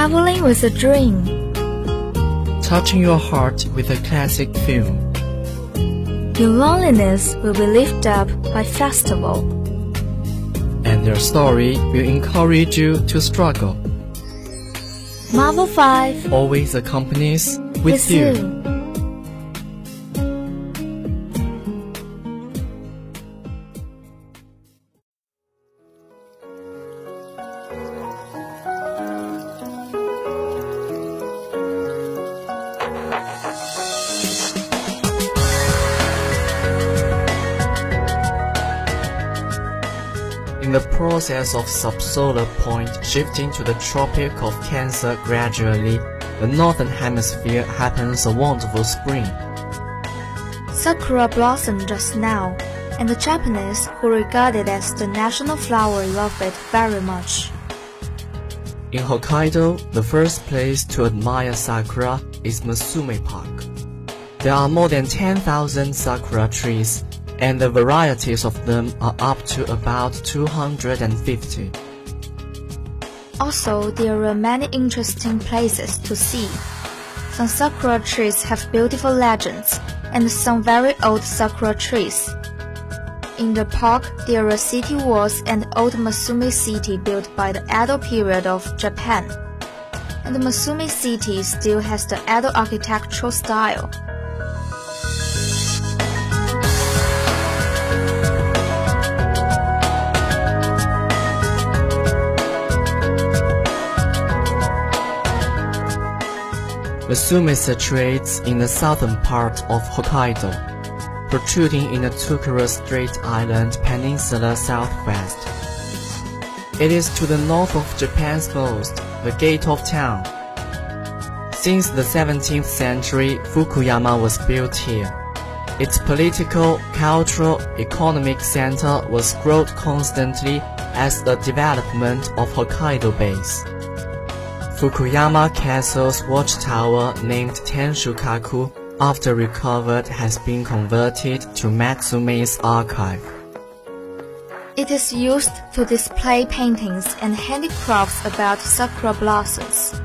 Traveling with a dream. touching your heart with a classic film. Your loneliness will be lifted up by festival. And their story will encourage you to struggle. Marvel 5 Always accompanies with, with you. you. In the process of subsolar point shifting to the Tropic of Cancer gradually, the northern hemisphere happens a wonderful spring. Sakura blossomed just now, and the Japanese who regard it as the national flower love it very much. In Hokkaido, the first place to admire sakura is Matsumae Park. There are more than 10,000 sakura trees, and the varieties of them are up to about 250. Also, there are many interesting places to see. Some sakura trees have beautiful legends, and some very old sakura trees. In the park, there are city walls and old Matsumae City built by the Edo period of Japan. And Matsumae City still has the Edo architectural style. Matsumae situates in the southern part of Hokkaido, protruding in the Tsugaru Strait Island Peninsula southwest. It is to the north of Japan's coast, the gate of town. Since the 17th century, Fukuyama was built here. Its political, cultural, economic center was growth constantly as the development of Hokkaido base. Fukuyama Castle's watchtower named Tenshukaku after recovered has been converted to Matsumae's archive. It is used to display paintings and handicrafts about sakura blossoms.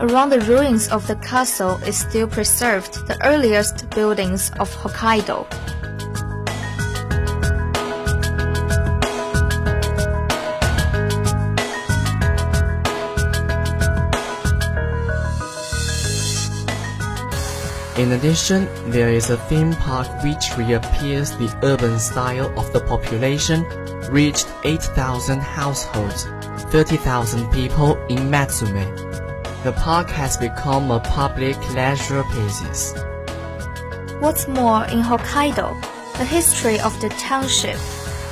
Around the ruins of the castle is still preserved the earliest buildings of Hokkaido. In addition, there is a theme park which reappears the urban style of the population, reached 8,000 households, 30,000 people in Matsumae. The park has become a public leisure basis. What's more, in Hokkaido, the history of the township,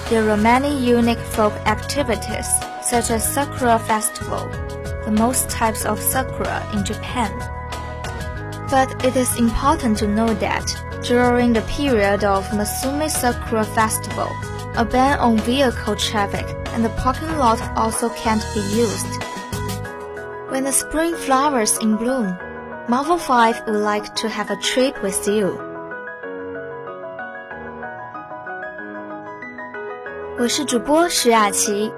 there are many unique folk activities, such as Sakura Festival, the most types of sakura in Japan. But it is important to know that during the period of Matsumae Sakura Festival, a ban on vehicle traffic and the parking lot also can't be used. When the spring flowers in bloom, Marvel 5 would like to have a trip with you. 我是主播石雅琪，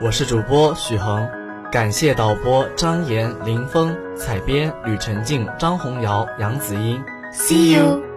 我是主播许恒。感谢导播张岩、林峰，采编吕晨静、张红瑶、杨子英。See you.